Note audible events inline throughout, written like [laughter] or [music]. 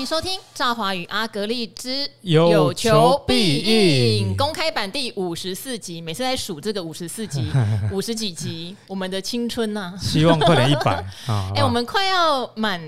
迎收听赵华与阿格丽之有求必应公开版第五十四集。每次在数这个五十四集、[laughs] 五十几集，我们的青春呐、啊，希望快点一百 [laughs] 啊！哎，我们快要满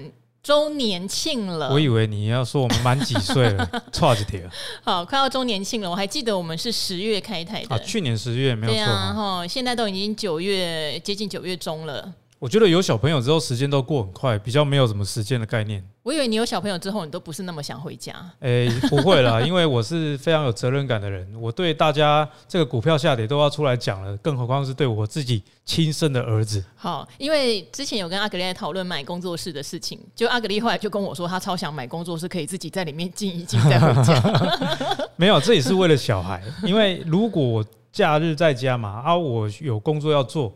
周年庆了。我以为你要说我们满几岁了，[laughs] 差几条。好，快要周年庆了。我还记得我们是十月开台的，啊、去年十月没有错。对啊，哈，现在都已经九月，接近九月中了。我觉得有小朋友之后，时间都过很快，比较没有什么时间的概念。我以为你有小朋友之后，你都不是那么想回家。哎、欸，不会啦，[laughs] 因为我是非常有责任感的人，我对大家这个股票下跌都要出来讲了，更何况是对我自己亲生的儿子。好，因为之前有跟阿格力在讨论买工作室的事情，就阿格力后来就跟我说，他超想买工作室，可以自己在里面静一静再回家。[laughs] 没有，这也是为了小孩，因为如果我假日在家嘛，啊，我有工作要做。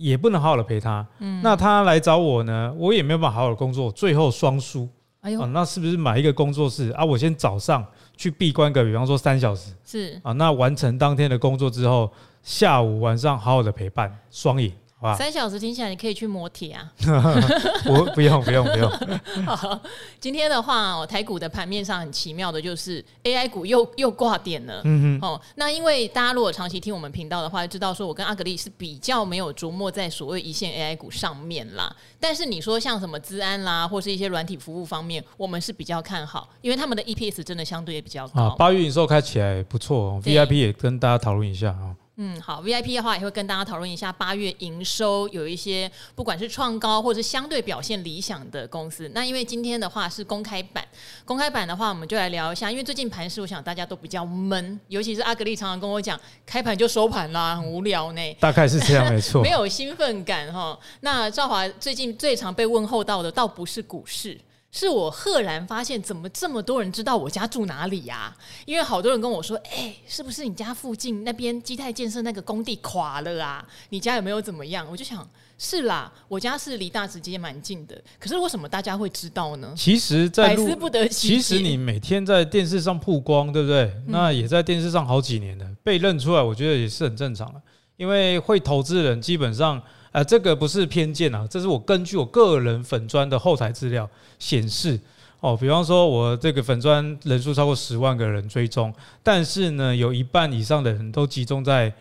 也不能好好的陪他，嗯，那他来找我呢，我也没有办法好好的工作，最后双输。哎呦，那是不是买一个工作室啊？我先早上去闭关个，比方说三小时，是啊，那完成当天的工作之后，下午晚上好好的陪伴，双赢。三小时听起来，你可以去磨铁啊！[laughs] 我不用不用不用。[laughs] 好，今天的话，哦，台股的盘面上很奇妙的，就是 AI 股又又挂点了。嗯哼。哦，那因为大家如果长期听我们频道的话，就知道说我跟阿格力是比较没有琢磨在所谓一线 AI 股上面啦。但是你说像什么资安啦，或是一些软体服务方面，我们是比较看好，因为他们的 EPS 真的相对也比较高。八月营收开起来不错，VIP 也跟大家讨论一下啊。嗯，好，VIP 的话也会跟大家讨论一下八月营收有一些不管是创高或者是相对表现理想的公司。那因为今天的话是公开版，公开版的话我们就来聊一下，因为最近盘市我想大家都比较闷，尤其是阿格丽常常跟我讲，开盘就收盘啦，很无聊呢。大概是这样，没错，[laughs] 没有兴奋感哈。那赵华最近最常被问候到的，倒不是股市。是我赫然发现，怎么这么多人知道我家住哪里呀、啊？因为好多人跟我说：“哎、欸，是不是你家附近那边基泰建设那个工地垮了啊？你家有没有怎么样？”我就想，是啦，我家是离大直街蛮近的。可是为什么大家会知道呢？其实在，在百思不得其解。其实你每天在电视上曝光，对不对？那也在电视上好几年了，被认出来，我觉得也是很正常的。因为会投资人基本上。啊、呃，这个不是偏见啊，这是我根据我个人粉砖的后台资料显示哦。比方说，我这个粉砖人数超过十万个人追踪，但是呢，有一半以上的人都集中在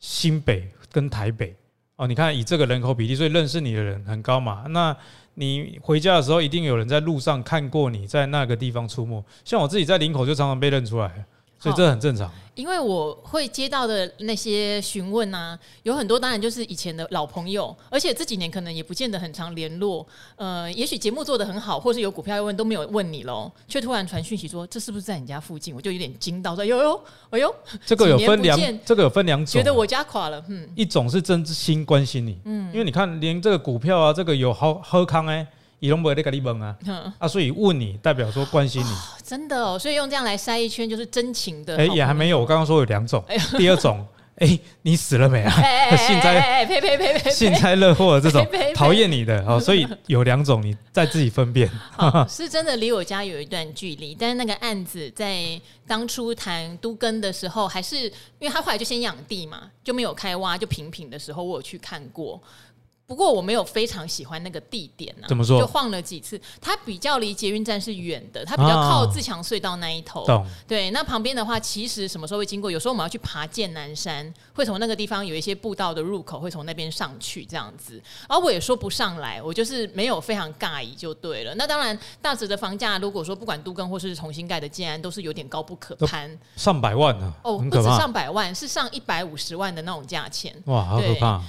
新北跟台北哦。你看，以这个人口比例，所以认识你的人很高嘛。那你回家的时候，一定有人在路上看过你在那个地方出没。像我自己在林口，就常常被认出来。所以这很正常，因为我会接到的那些询问啊，有很多当然就是以前的老朋友，而且这几年可能也不见得很常联络。呃，也许节目做得很好，或是有股票要问都没有问你喽，却突然传讯息说这是不是在你家附近？我就有点惊到说，哟哟，哎呦，这个有分两，这个有分两种，觉得我家垮了，嗯，一种是真心关心你，嗯，因为你看连这个股票啊，这个有好喝康哎。以龙博的跟你问啊，[laughs] 啊，所以问你代表说关心你，哦、真的哦，所以用这样来筛一圈就是真情的。哎、欸，也还没有，我刚刚说有两种，哎、[laughs] 第二种，哎、欸，你死了没啊？[laughs] 幸灾，呸呸呸呸，幸灾乐祸这种讨厌你的哦，所以有两种，你再自己分辨。是真的离我家有一段距离，但是那个案子在当初谈都更的时候，还是因为他后来就先养地嘛，就没有开挖，就平平的时候，我有去看过。不过我没有非常喜欢那个地点呢、啊，怎么说？就晃了几次，它比较离捷运站是远的，它比较靠自强隧道那一头。懂。对，那旁边的话，其实什么时候会经过？有时候我们要去爬剑南山，会从那个地方有一些步道的入口，会从那边上去这样子。而我也说不上来，我就是没有非常尬意就对了。那当然，大直的房价，如果说不管都更或是重新盖的建安，都是有点高不可攀，上百万呢、啊。哦，不止上百万，是上一百五十万的那种价钱。哇，好可怕！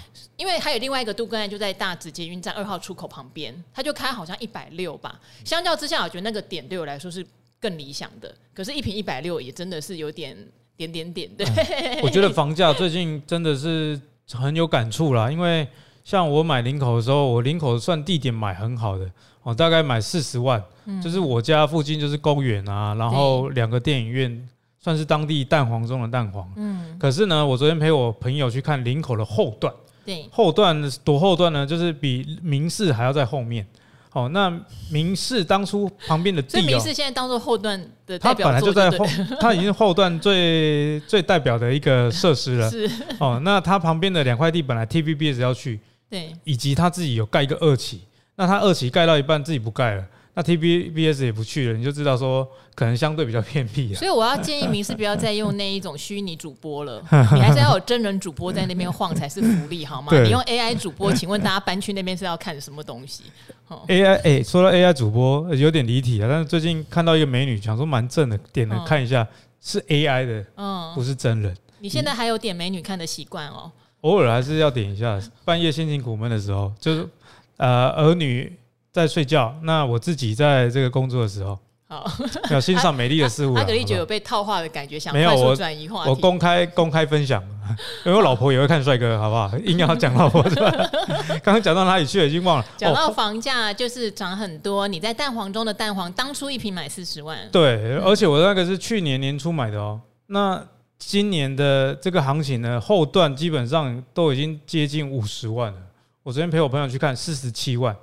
因为还有另外一个杜根案。就在大直捷运站二号出口旁边，他就开好像一百六吧。相较之下，我觉得那个点对我来说是更理想的。可是，一瓶一百六也真的是有点点点点。对，嗯、我觉得房价最近真的是很有感触啦。因为像我买林口的时候，我林口算地点买很好的，我大概买四十万，嗯、就是我家附近就是公园啊，然后两个电影院，算是当地蛋黄中的蛋黄。嗯。可是呢，我昨天陪我朋友去看林口的后段。对，后段多后段呢，就是比明世还要在后面。哦，那明世当初旁边的地，所以明世现在当做后段的代表，它本来就在后，它已经是后段最 [laughs] 最代表的一个设施了。是。哦，那它旁边的两块地本来 TVBS 要去，对，以及他自己有盖一个二期，那他二期盖到一半自己不盖了，那 T B B S 也不去了，你就知道说可能相对比较偏僻。[laughs] 所以我要建议民视不要再用那一种虚拟主播了，[laughs] 你还是要有真人主播在那边晃才是福利，好吗？你用 AI 主播，请问大家搬去那边是要看什么东西？AI 哎、[laughs] 欸，说到 AI 主播有点离题啊，但是最近看到一个美女，想说蛮正的，点了看一下，是 AI 的，嗯，不是真人。你现在还有点美女看的习惯哦？偶尔还是要点一下，半夜心情苦闷的时候，就是呃儿女。在睡觉，那我自己在这个工作的时候，好要欣赏美丽的事物。阿格力觉得有被套话的感觉，想快速转移话题。我公开公开分享，[laughs] 因为我老婆也会看帅哥，[laughs] 好不好？硬要讲老婆是吧？[laughs] 刚刚讲到哪里去了？已经忘了。讲到房价就是涨很多，你在蛋黄中的蛋黄，当初一瓶买四十万。对，而且我那个是去年年初买的哦。那今年的这个行情呢，后段基本上都已经接近五十万了。我昨天陪我朋友去看，四十七万。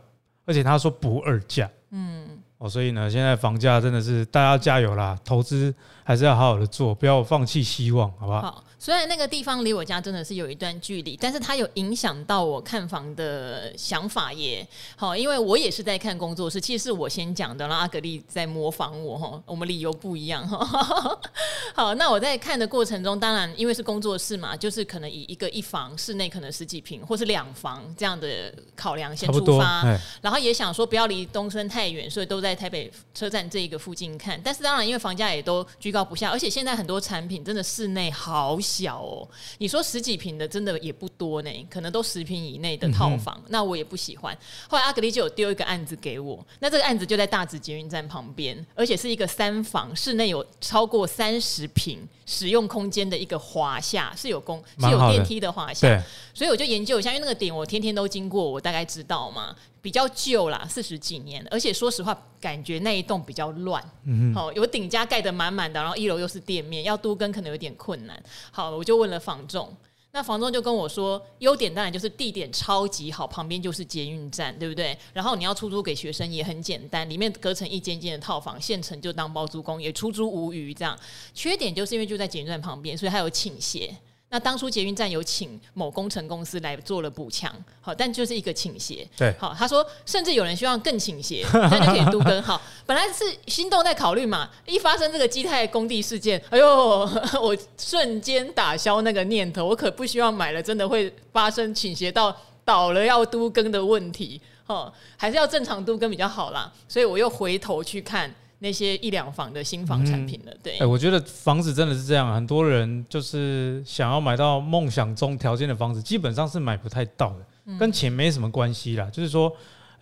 而且他说不二价，嗯，哦，所以呢，现在房价真的是大家加油啦，投资还是要好好的做，不要放弃希望，好不好？好。虽然那个地方离我家真的是有一段距离，但是它有影响到我看房的想法耶。好，因为我也是在看工作室，其实是我先讲的，然后阿格丽在模仿我哈，我们理由不一样哈。[laughs] 好，那我在看的过程中，当然因为是工作室嘛，就是可能以一个一房室内可能十几平或是两房这样的考量先出发，然后也想说不要离东森太远，所以都在台北车站这一个附近看。但是当然因为房价也都居高不下，而且现在很多产品真的室内好小哦，你说十几平的真的也不多呢，可能都十平以内的套房，嗯、那我也不喜欢。后来阿格丽就有丢一个案子给我，那这个案子就在大直捷运站旁边，而且是一个三房，室内有超过三十坪使用空间的一个华夏，是有公是有电梯的华夏，所以我就研究一下，因为那个点我天天都经过，我大概知道嘛。比较旧啦，四十几年，而且说实话，感觉那一栋比较乱。嗯，好，有顶加盖得满满的，然后一楼又是店面，要都跟可能有点困难。好，我就问了房仲，那房东就跟我说，优点当然就是地点超级好，旁边就是捷运站，对不对？然后你要出租给学生也很简单，里面隔成一间间的套房，现成就当包租公，也出租无余。这样，缺点就是因为就在捷运站旁边，所以它有倾斜。那当初捷运站有请某工程公司来做了补强，好，但就是一个倾斜。对，好，他说甚至有人希望更倾斜，那就可以都更好。本来是心动在考虑嘛，一发生这个基泰工地事件，哎呦，[laughs] 我瞬间打消那个念头，我可不希望买了真的会发生倾斜到倒了要都更的问题，哦，还是要正常都更比较好啦。所以我又回头去看。那些一两房的新房产品了，对。哎，我觉得房子真的是这样，很多人就是想要买到梦想中条件的房子，基本上是买不太到的，跟钱没什么关系啦，就是说。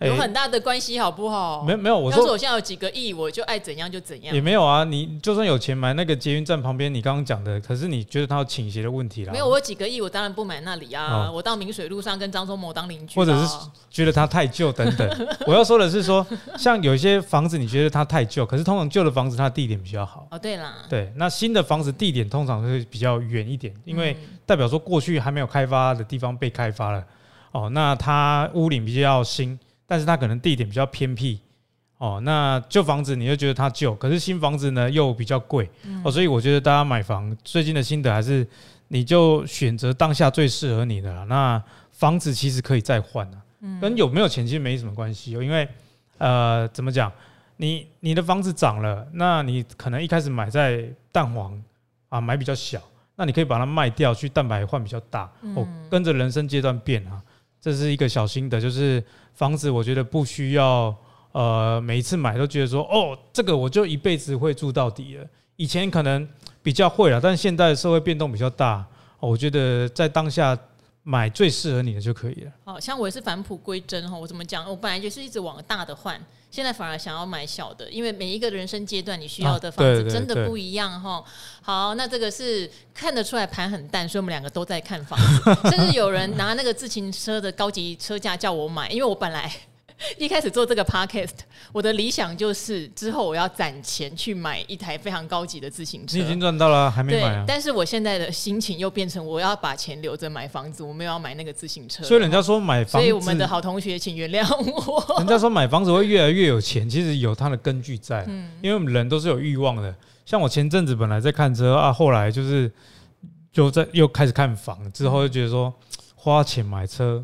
有很大的关系，好不好？没有没有，我说我现在有几个亿，我就爱怎样就怎样。也没有啊，你就算有钱买那个捷运站旁边，你刚刚讲的，可是你觉得它有倾斜的问题啦？没有，我有几个亿，我当然不买那里啊。哦、我到明水路上跟张忠谋当邻居，或者是觉得它太旧等等。[laughs] 我要说的是说，像有一些房子，你觉得它太旧，可是通常旧的房子它的地点比较好。哦，对啦，对，那新的房子地点通常会比较远一点，因为代表说过去还没有开发的地方被开发了。哦，那它屋顶比较新。但是它可能地点比较偏僻，哦，那旧房子你就觉得它旧，可是新房子呢又比较贵，哦，所以我觉得大家买房最近的心得还是，你就选择当下最适合你的啦。那房子其实可以再换啊，跟有没有钱其实没什么关系哦，因为呃，怎么讲，你你的房子涨了，那你可能一开始买在蛋黄啊，买比较小，那你可以把它卖掉去蛋白换比较大，哦，跟着人生阶段变啊。这是一个小心的，就是房子，我觉得不需要，呃，每一次买都觉得说，哦，这个我就一辈子会住到底了。以前可能比较会了，但现在社会变动比较大，我觉得在当下。买最适合你的就可以了。好像我也是返璞归真哈，我怎么讲？我本来就是一直往大的换，现在反而想要买小的，因为每一个人生阶段你需要的房子真的不一样哈。好，那这个是看得出来盘很淡，所以我们两个都在看房子，[laughs] 甚至有人拿那个自行车的高级车价叫我买，因为我本来。[laughs] 一开始做这个 podcast，我的理想就是之后我要攒钱去买一台非常高级的自行车。你已经赚到了，还没买啊？但是我现在的心情又变成我要把钱留着买房子，我没有要买那个自行车。所以人家说买房子，所以我们的好同学请原谅我。人家说买房子会越来越有钱，其实有它的根据在，嗯因为我们人都是有欲望的。像我前阵子本来在看车啊，后来就是就在又开始看房，之后就觉得说花钱买车。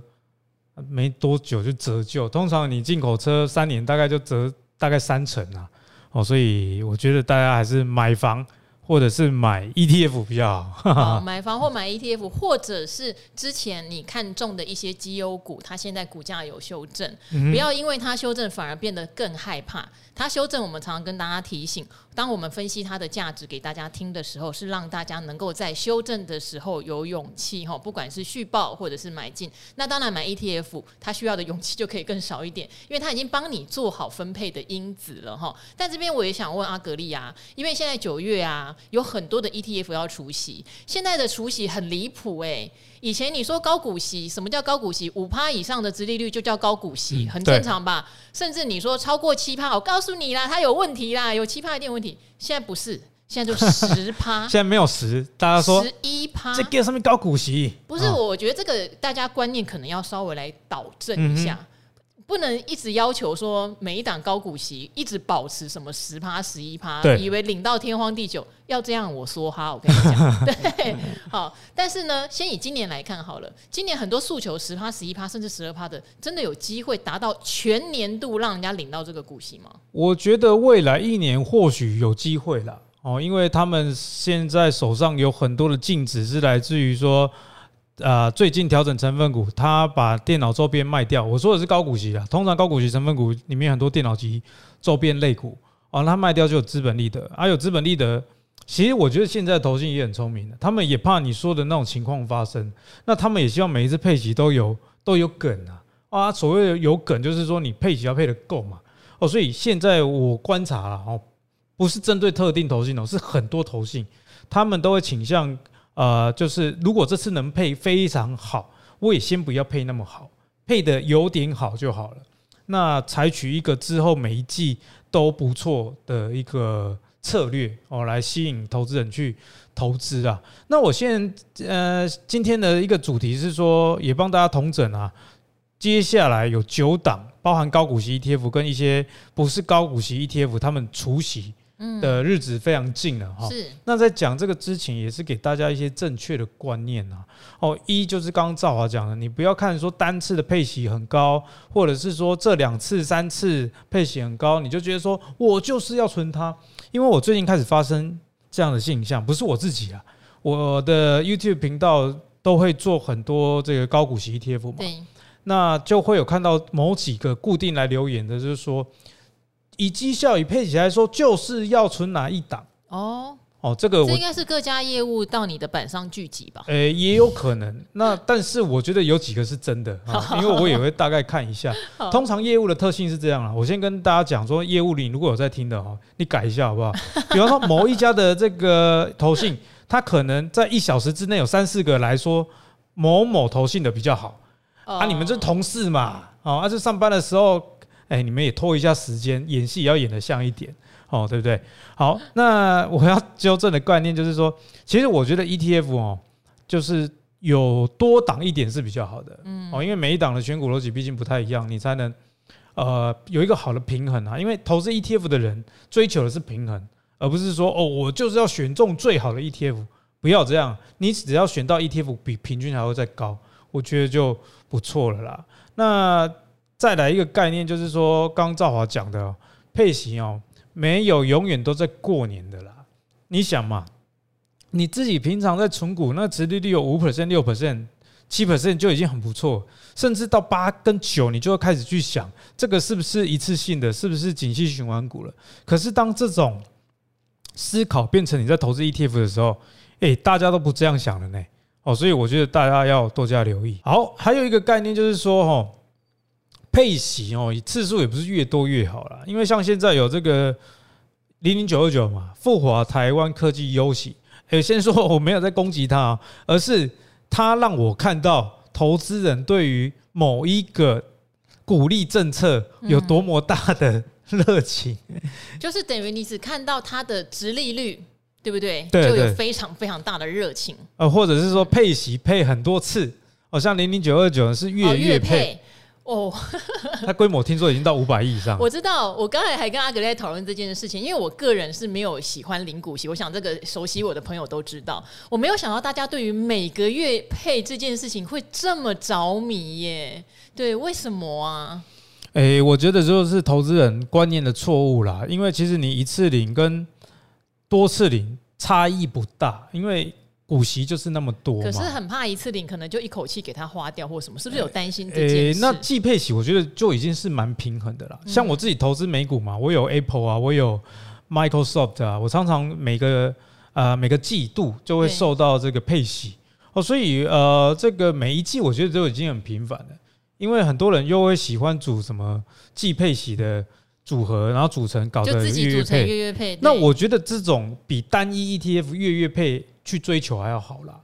没多久就折旧，通常你进口车三年大概就折大概三成啊，哦，所以我觉得大家还是买房。或者是买 ETF 比较好，好，[laughs] 买房或买 ETF，或者是之前你看中的一些绩优股，它现在股价有修正，嗯、不要因为它修正反而变得更害怕。它修正，我们常常跟大家提醒，当我们分析它的价值给大家听的时候，是让大家能够在修正的时候有勇气哈，不管是续报或者是买进。那当然买 ETF，它需要的勇气就可以更少一点，因为它已经帮你做好分配的因子了哈。但这边我也想问阿格力啊，因为现在九月啊，有很多的 ETF 要除息，现在的除息很离谱哎。以前你说高股息，什么叫高股息？五趴以上的殖利率就叫高股息，很正常吧？甚至你说超过七趴，我告诉你啦，它有问题啦，有七趴一定有问题。现在不是，现在就十趴。[laughs] 现在没有十，大家说十一趴，这个上面高股息？不是，我觉得这个大家观念可能要稍微来导正一下。不能一直要求说每一档高股息一直保持什么十趴十一趴，以为领到天荒地久，要这样我说哈，我跟你讲，[laughs] 对，好，但是呢，先以今年来看好了，今年很多诉求十趴十一趴甚至十二趴的，真的有机会达到全年度让人家领到这个股息吗？我觉得未来一年或许有机会啦，哦，因为他们现在手上有很多的净值是来自于说。啊、呃，最近调整成分股，他把电脑周边卖掉。我说的是高股息啊，通常高股息成分股里面很多电脑机周边类股啊，他卖掉就有资本利得，啊有资本利得。其实我觉得现在投信也很聪明的，他们也怕你说的那种情况发生，那他们也希望每一次配息都有都有梗啊啊，所谓的有梗就是说你配息要配得够嘛哦，所以现在我观察了哦，不是针对特定投信哦，是很多投信他们都会倾向。呃，就是如果这次能配非常好，我也先不要配那么好，配得有点好就好了。那采取一个之后每一季都不错的一个策略哦，来吸引投资人去投资啊。那我现在呃今天的一个主题是说，也帮大家同整啊，接下来有九档，包含高股息 ETF 跟一些不是高股息 ETF，他们除息。的日子非常近了哈，是。那在讲这个之前，也是给大家一些正确的观念啊。哦，一就是刚刚赵华讲的，你不要看说单次的配息很高，或者是说这两次、三次配息很高，你就觉得说我就是要存它。因为我最近开始发生这样的现象，不是我自己啊，我的 YouTube 频道都会做很多这个高股息 ETF 嘛，对。那就会有看到某几个固定来留言的，就是说。以绩效、以配息来说，就是要存哪一档？哦哦，这个应该是各家业务到你的板上聚集吧？诶、欸，也有可能。那但是我觉得有几个是真的，啊 [laughs] 因为我也会大概看一下。通常业务的特性是这样啊，我先跟大家讲说，业务里如果有在听的哈，你改一下好不好？比方说某一家的这个投信，它可能在一小时之内有三四个来说某某投信的比较好啊，你们这同事嘛，啊，而且上班的时候。哎，你们也拖一下时间，演戏也要演得像一点，哦，对不对？好，那我要纠正的概念就是说，其实我觉得 ETF 哦，就是有多档一点是比较好的，嗯，哦，因为每一档的选股逻辑毕竟不太一样，你才能呃有一个好的平衡啊。因为投资 ETF 的人追求的是平衡，而不是说哦，我就是要选中最好的 ETF，不要这样，你只要选到 ETF 比平均还会再高，我觉得就不错了啦。那再来一个概念，就是说，刚赵华讲的配型哦，没有永远都在过年的啦。你想嘛，你自己平常在存股，那殖利率有五 percent、六 percent、七 percent 就已经很不错，甚至到八跟九，你就会开始去想，这个是不是一次性的，是不是景气循环股了？可是当这种思考变成你在投资 ETF 的时候，哎，大家都不这样想了呢。哦，所以我觉得大家要多加留意。好，还有一个概念就是说，哦。配息哦，次数也不是越多越好啦，因为像现在有这个零零九二九嘛，富华台湾科技优息。诶，先说我没有在攻击它，而是他让我看到投资人对于某一个鼓励政策有多么大的热情，[laughs] 就是等于你只看到它的值利率，对不对？对，就有非常非常大的热情。呃，或者是说配息配很多次，哦，像零零九二九是月月配。哦，[laughs] 它规模听说已经到五百亿以上。我知道，我刚才还跟阿格在讨论这件事情，因为我个人是没有喜欢领股息，我想这个熟悉我的朋友都知道。我没有想到大家对于每个月配这件事情会这么着迷耶。对，为什么啊？哎，我觉得就是投资人观念的错误啦，因为其实你一次领跟多次领差异不大，因为股息就是那么多，可是很怕一次领可能就一口气给它花掉或什么，是不是有担心这件事？那季配息我觉得就已经是蛮平衡的啦。像我自己投资美股嘛，我有 Apple 啊，我有 Microsoft 啊，我常常每个呃每个季度就会受到这个配息哦，所以呃这个每一季我觉得都已经很频繁了，因为很多人又会喜欢组什么季配息的。组合，然后组成搞的月月配，月月配。那我觉得这种比单一 ETF 月月配去追求还要好啦。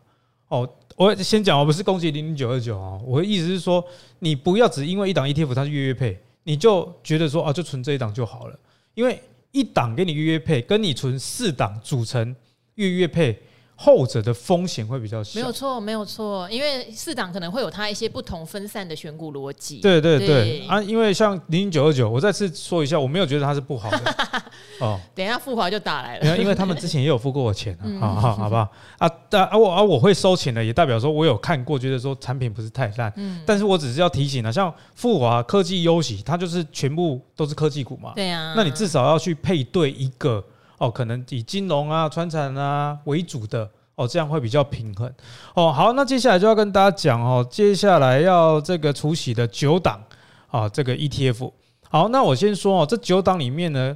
哦，我先讲，我不是攻击零零九二九啊，我的意思是说，你不要只因为一档 ETF 它是月月配，你就觉得说啊，就存这一档就好了。因为一档给你月月配，跟你存四档组成月月配。后者的风险会比较小，没有错，没有错，因为四档可能会有它一些不同分散的选股逻辑。对对对，对啊，因为像零零九二九，我再次说一下，我没有觉得它是不好的 [laughs] 哦。等一下富华就打来了，因为他们之前也有付过我钱啊，好好好不好？啊，但啊我啊我会收钱的，也代表说我有看过，觉得说产品不是太烂。嗯，但是我只是要提醒啊，像富华科技优喜，它就是全部都是科技股嘛。对啊，那你至少要去配对一个。哦，可能以金融啊、川产啊为主的哦，这样会比较平衡哦。好，那接下来就要跟大家讲哦，接下来要这个除息的九档啊，这个 ETF。好，那我先说哦，这九档里面呢，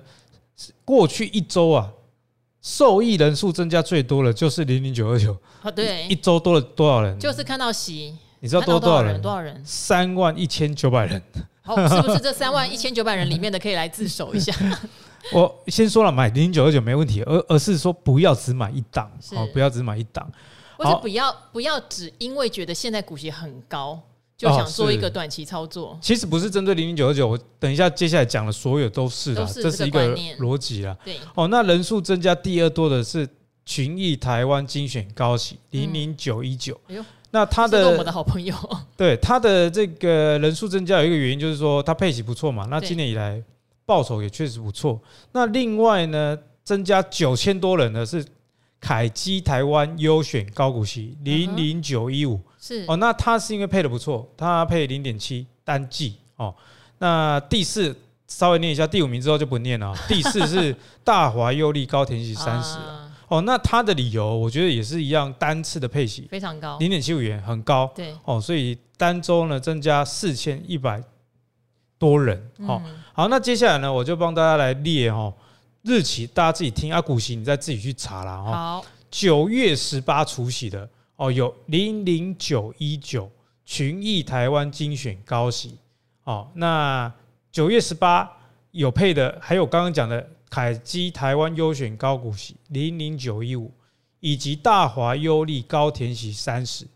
过去一周啊，受益人数增加最多的就是零零九二九。啊，对，一周多了多少人？就是看到息，你知道多多少人？多少人？三万一千九百人。好，是不是这三万一千九百人里面的可以来自首一下？[laughs] 我先说了，买零零九二九没问题，而而是说不要只买一档，哦，不要只买一档，或者不要不要只因为觉得现在股息很高，就想做一个短期操作。哦、其实不是针对零零九二九，我等一下接下来讲的所有都是的，是这是一个逻辑啦。对，哦，那人数增加第二多的是群益台湾精选高息零零九一九，那他的我们的好朋友，[laughs] 对他的这个人数增加有一个原因就是说他配息不错嘛，那今年以来。报酬也确实不错。那另外呢，增加九千多人的是凯基台湾优选高股息零零九一五，是哦。那他是因为配的不错，他配零点七单季哦。那第四稍微念一下，第五名之后就不念了。第四是大华优利高田息三十 [laughs] 哦。那他的理由我觉得也是一样，单次的配息非常高，零点七五元很高。对哦，所以单周呢增加四千一百多人哦。好，那接下来呢，我就帮大家来列哦，日期，大家自己听啊，股息你再自己去查啦。哈。好，九月十八除息的哦，有零零九一九群益台湾精选高息哦，那九月十八有配的，还有刚刚讲的凯基台湾优选高股息零零九一五，以及大华优利高填息三十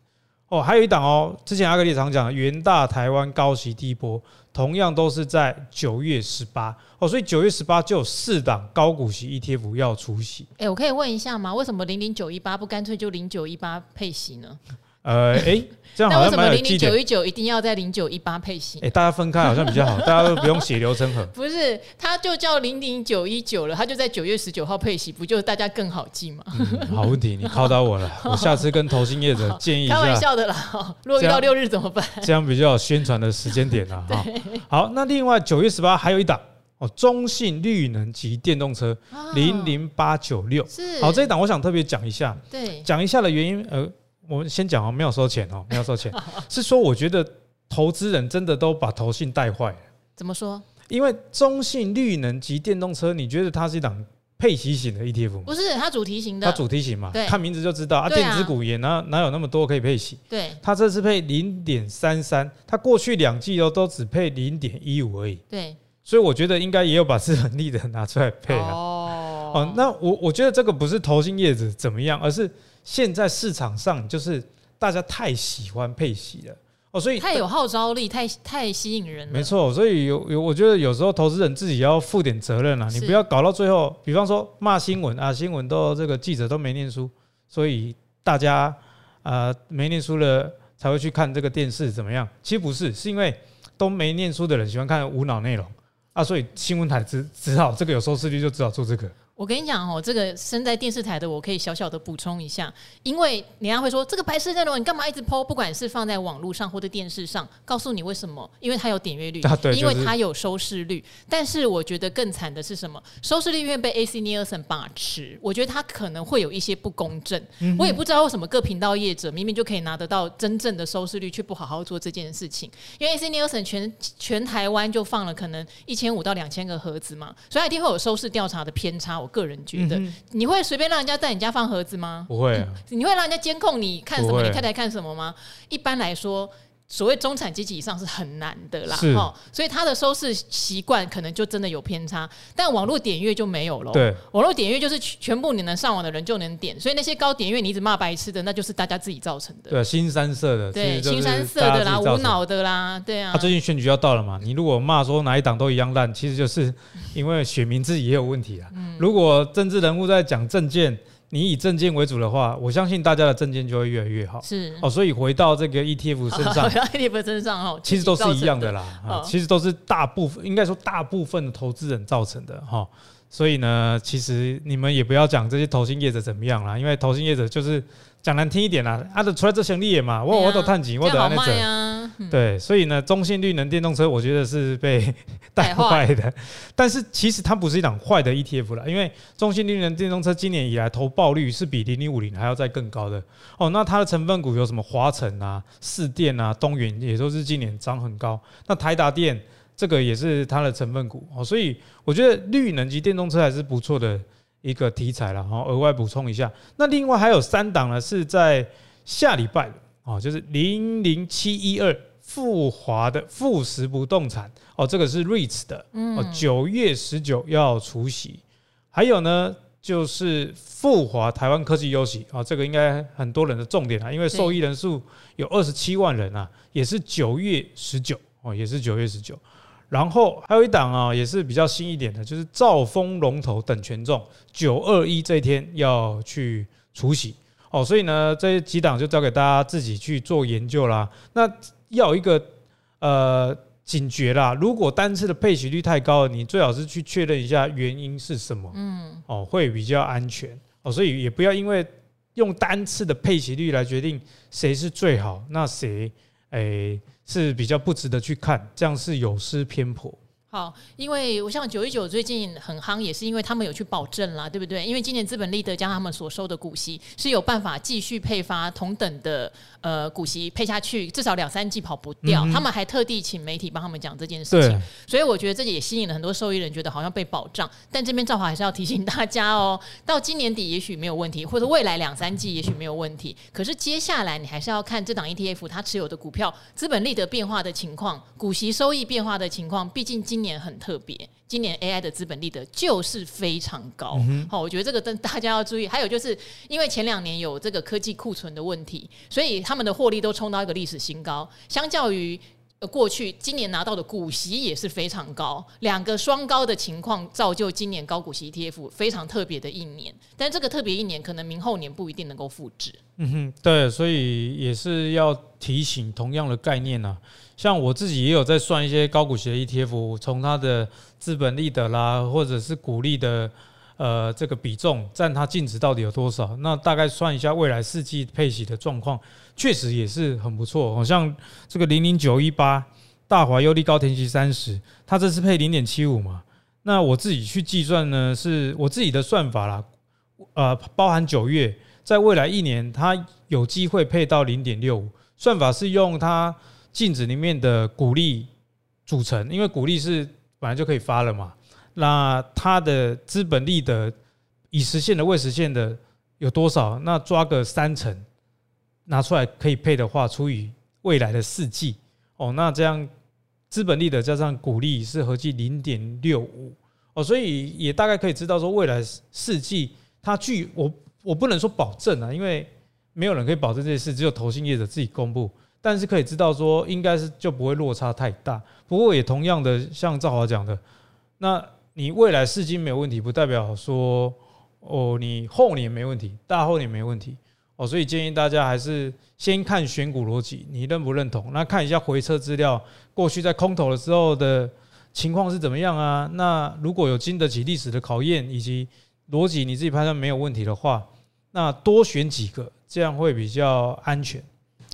哦，还有一档哦，之前阿格力常讲的元大台湾高息低波。同样都是在九月十八哦，所以九月十八就有四档高股息 ETF 要出席。哎，我可以问一下吗？为什么零零九一八不干脆就零九一八配息呢？呃，哎，这样好像蛮有零零九一九一定要在零九一八配息？哎，大家分开好像比较好，大家都不用血流成河。[laughs] 不是，它就叫零零九一九了，它就在九月十九号配息，不就大家更好记吗？嗯，好问题，你考到我了。[laughs] 我下次跟投信业者建议一下。开玩笑的啦，如果遇到六日怎么办？[laughs] 这样比较有宣传的时间点了哈。好，那另外九月十八还有一档哦，中信绿能及电动车零零八九六。是。好，这一档我想特别讲一下。对。讲一下的原因，呃。我们先讲哦，没有收钱哦，没有收钱，[laughs] 是说我觉得投资人真的都把投信带坏了。怎么说？因为中信绿能及电动车，你觉得它是一档配息型的 ETF 吗？不是，它主题型的。它主题型嘛，看名字就知道啊。电子股也哪哪有那么多可以配息？对，它这次配零点三三，它过去两季哦都只配零点一五而已。对，所以我觉得应该也有把资本利的拿出来配了。哦，哦，那我我觉得这个不是投信业者怎么样，而是。现在市场上就是大家太喜欢佩奇了哦，所以太有号召力，太太吸引人了。没错，所以有有，我觉得有时候投资人自己要负点责任啊，你不要搞到最后，比方说骂新闻啊，新闻都这个记者都没念书，所以大家啊没念书了才会去看这个电视怎么样？其实不是，是因为都没念书的人喜欢看无脑内容啊，所以新闻台只只好这个有收视率就只好做这个。我跟你讲哦，这个身在电视台的我可以小小的补充一下，因为人家会说这个白色内容你干嘛一直 po？不管是放在网络上或者电视上，告诉你为什么？因为它有点阅率，啊对，因为它有收视率。但是我觉得更惨的是什么？收视率因为被 AC Nielsen 把持，我觉得它可能会有一些不公正。嗯、我也不知道为什么各频道业者明明就可以拿得到真正的收视率，却不好好做这件事情。因为 AC Nielsen 全全台湾就放了可能一千五到两千个盒子嘛，所以它一定会有收视调查的偏差。个人觉得，嗯、你会随便让人家在你家放盒子吗？不会、啊嗯。你会让人家监控你看什么？你太太看什么吗？一般来说，所谓中产阶级以上是很难的啦。哈，所以他的收视习惯可能就真的有偏差。但网络点阅就没有了。对，网络点阅就是全部你能上网的人就能点，所以那些高点阅你一直骂白痴的，那就是大家自己造成的。对，新三色的，对，新三色的啦，无脑的啦，对啊。他最近选举要到了嘛？你如果骂说哪一党都一样烂，其实就是。因为选民自己也有问题啊。如果政治人物在讲政见，你以证件为主的话，我相信大家的证件就会越来越好。是哦，所以回到这个 ETF 身上，[laughs] ETF 身上哦，[laughs] 其实都是一样的啦。啊，其实都是大部分，应该说大部分的投资人造成的哈。所以呢，其实你们也不要讲这些投信业者怎么样啦，因为投信业者就是。讲难听一点啦，啊，的出来这行李也嘛，我我都探紧，我都安那整，对，所以呢，中性绿能电动车，我觉得是被带坏的。[laughs] 但是其实它不是一档坏的 ETF 啦，因为中信绿能电动车今年以来投报率是比零零五零还要再更高的哦。那它的成分股有什么？华晨啊、四电啊、东元也都是今年涨很高。那台达电这个也是它的成分股哦，所以我觉得绿能级电动车还是不错的。一个题材了，哈，额外补充一下。那另外还有三档呢，是在下礼拜哦，就是零零七一二复华的富时不动产。哦，这个是 REITs 的，哦，九月十九要除息。还有呢，就是富华台湾科技优息。啊，这个应该很多人的重点啊，因为受益人数有二十七万人啊，也是九月十九。哦，也是九月十九。然后还有一档啊，也是比较新一点的，就是兆丰龙头等权重九二一这一天要去除息哦，所以呢，这几档就交给大家自己去做研究啦。那要一个呃警觉啦，如果单次的配息率太高，你最好是去确认一下原因是什么，嗯，哦，会比较安全哦，所以也不要因为用单次的配息率来决定谁是最好，那谁诶。是比较不值得去看，这样是有失偏颇。好，因为我想九一九最近很夯，也是因为他们有去保证啦，对不对？因为今年资本利得将他们所收的股息是有办法继续配发同等的呃股息配下去，至少两三季跑不掉。嗯、他们还特地请媒体帮他们讲这件事情，所以我觉得这也吸引了很多受益人，觉得好像被保障。但这边赵华还是要提醒大家哦，到今年底也许没有问题，或者未来两三季也许没有问题。可是接下来你还是要看这档 ETF 它持有的股票资本利得变化的情况，股息收益变化的情况。毕竟今今年很特别，今年 AI 的资本利得就是非常高。好、嗯，我觉得这个大家要注意。还有就是因为前两年有这个科技库存的问题，所以他们的获利都冲到一个历史新高。相较于过去，今年拿到的股息也是非常高，两个双高的情况造就今年高股息 ETF 非常特别的一年。但这个特别一年，可能明后年不一定能够复制。嗯哼，对，所以也是要提醒同样的概念、啊。像我自己也有在算一些高股息的 ETF，从它的资本利得啦，或者是股利的呃这个比重占它净值到底有多少？那大概算一下未来四季配息的状况，确实也是很不错。好像这个零零九一八大华优利高天息三十，它这次配零点七五嘛。那我自己去计算呢，是我自己的算法啦，呃，包含九月，在未来一年它有机会配到零点六五。算法是用它。净值里面的股利组成，因为股利是本来就可以发了嘛，那它的资本利得已实现的、未实现的有多少？那抓个三成拿出来可以配的话，除以未来的四季哦，那这样资本利得加上股利是合计零点六五哦，所以也大概可以知道说未来四季它具我我不能说保证啊，因为没有人可以保证这些事，只有投信业者自己公布。但是可以知道说，应该是就不会落差太大。不过也同样的，像赵华讲的，那你未来四金没有问题，不代表说哦，你后年没问题，大后年没问题哦。所以建议大家还是先看选股逻辑，你认不认同？那看一下回撤资料，过去在空头的时候的情况是怎么样啊？那如果有经得起历史的考验，以及逻辑你自己判断没有问题的话，那多选几个，这样会比较安全。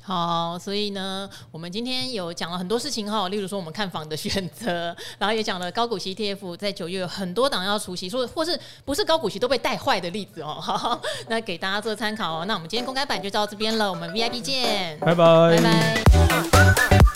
好，所以呢，我们今天有讲了很多事情哈，例如说我们看房的选择，[laughs] 然后也讲了高股息 ETF 在九月有很多档要出息，说或是不是高股息都被带坏的例子哦。好，[laughs] 那给大家做参考哦。那我们今天公开版就到这边了，我们 VIP 见，拜拜，拜拜。